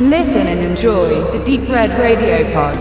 Listen and enjoy the Deep Red Radio Pod.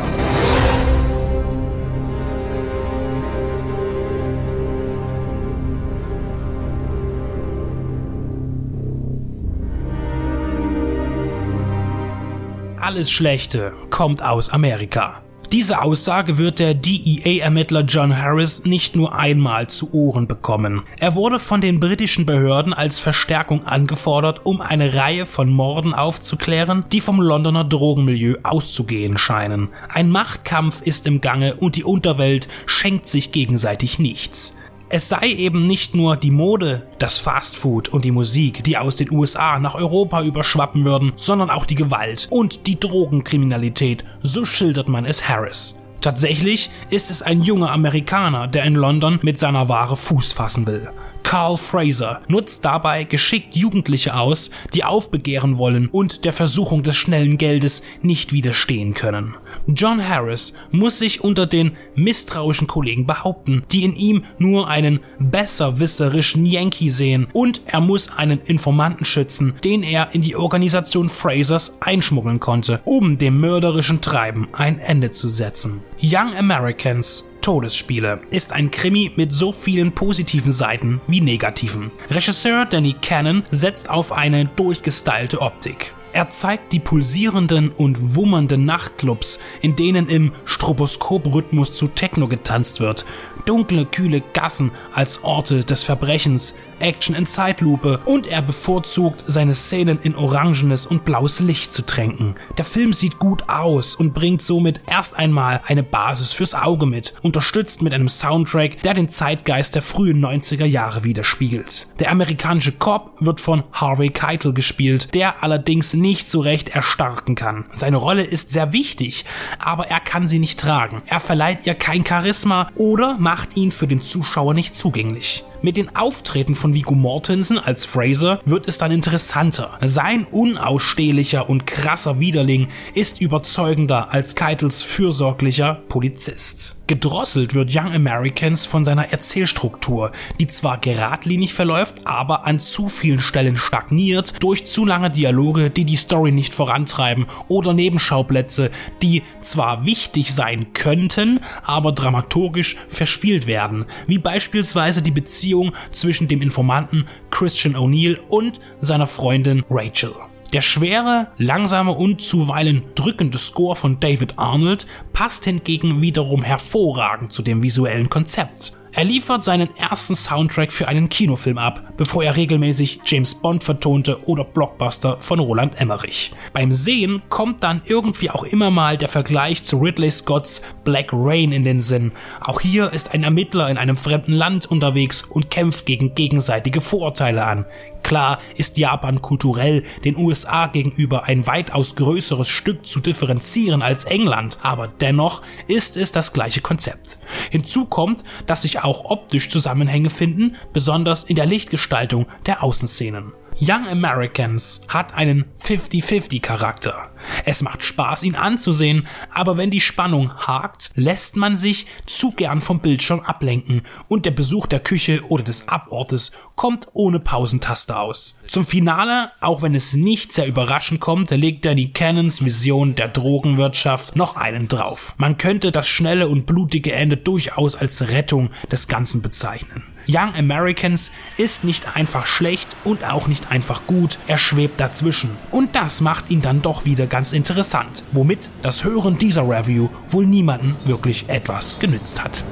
Alles Schlechte kommt aus Amerika. Diese Aussage wird der DEA-Ermittler John Harris nicht nur einmal zu Ohren bekommen. Er wurde von den britischen Behörden als Verstärkung angefordert, um eine Reihe von Morden aufzuklären, die vom Londoner Drogenmilieu auszugehen scheinen. Ein Machtkampf ist im Gange und die Unterwelt schenkt sich gegenseitig nichts. Es sei eben nicht nur die Mode, das Fastfood und die Musik, die aus den USA nach Europa überschwappen würden, sondern auch die Gewalt und die Drogenkriminalität, so schildert man es Harris. Tatsächlich ist es ein junger Amerikaner, der in London mit seiner Ware Fuß fassen will. Carl Fraser nutzt dabei geschickt Jugendliche aus, die aufbegehren wollen und der Versuchung des schnellen Geldes nicht widerstehen können. John Harris muss sich unter den misstrauischen Kollegen behaupten, die in ihm nur einen besserwisserischen Yankee sehen und er muss einen Informanten schützen, den er in die Organisation Frasers einschmuggeln konnte, um dem mörderischen Treiben ein Ende zu setzen. Young Americans Todesspiele ist ein Krimi mit so vielen positiven Seiten wie negativen. Regisseur Danny Cannon setzt auf eine durchgestylte Optik. Er zeigt die pulsierenden und wummernden Nachtclubs, in denen im Stroboskoprhythmus zu Techno getanzt wird, dunkle, kühle Gassen als Orte des Verbrechens, Action in Zeitlupe und er bevorzugt seine Szenen in orangenes und blaues Licht zu tränken. Der Film sieht gut aus und bringt somit erst einmal eine Basis fürs Auge mit, unterstützt mit einem Soundtrack, der den Zeitgeist der frühen 90er Jahre widerspiegelt. Der amerikanische Cop wird von Harvey Keitel gespielt, der allerdings nicht so recht erstarken kann. Seine Rolle ist sehr wichtig, aber er kann sie nicht tragen. Er verleiht ihr kein Charisma oder macht ihn für den Zuschauer nicht zugänglich. Mit den Auftreten von Viggo Mortensen als Fraser wird es dann interessanter. Sein unausstehlicher und krasser Widerling ist überzeugender als Keitels fürsorglicher Polizist. Gedrosselt wird Young Americans von seiner Erzählstruktur, die zwar geradlinig verläuft, aber an zu vielen Stellen stagniert durch zu lange Dialoge, die die Story nicht vorantreiben oder Nebenschauplätze, die zwar wichtig sein könnten, aber dramaturgisch verspielt werden, wie beispielsweise die Beziehung zwischen dem Informanten Christian O'Neill und seiner Freundin Rachel. Der schwere, langsame und zuweilen drückende Score von David Arnold passt hingegen wiederum hervorragend zu dem visuellen Konzept. Er liefert seinen ersten Soundtrack für einen Kinofilm ab, bevor er regelmäßig James Bond vertonte oder Blockbuster von Roland Emmerich. Beim Sehen kommt dann irgendwie auch immer mal der Vergleich zu Ridley Scotts Black Rain in den Sinn. Auch hier ist ein Ermittler in einem fremden Land unterwegs und kämpft gegen gegenseitige Vorurteile an. Klar ist Japan kulturell den USA gegenüber ein weitaus größeres Stück zu differenzieren als England, aber dennoch ist es das gleiche Konzept. Hinzu kommt, dass sich auch optisch Zusammenhänge finden, besonders in der Lichtgestaltung der Außenszenen. Young Americans hat einen 50-50 Charakter. Es macht Spaß, ihn anzusehen, aber wenn die Spannung hakt, lässt man sich zu gern vom Bildschirm ablenken und der Besuch der Küche oder des Abortes kommt ohne Pausentaste aus. Zum Finale, auch wenn es nicht sehr überraschend kommt, legt Danny Cannons Vision der Drogenwirtschaft noch einen drauf. Man könnte das schnelle und blutige Ende durchaus als Rettung des Ganzen bezeichnen. Young Americans ist nicht einfach schlecht und auch nicht einfach gut, er schwebt dazwischen. Und das macht ihn dann doch wieder ganz interessant, womit das Hören dieser Review wohl niemanden wirklich etwas genützt hat.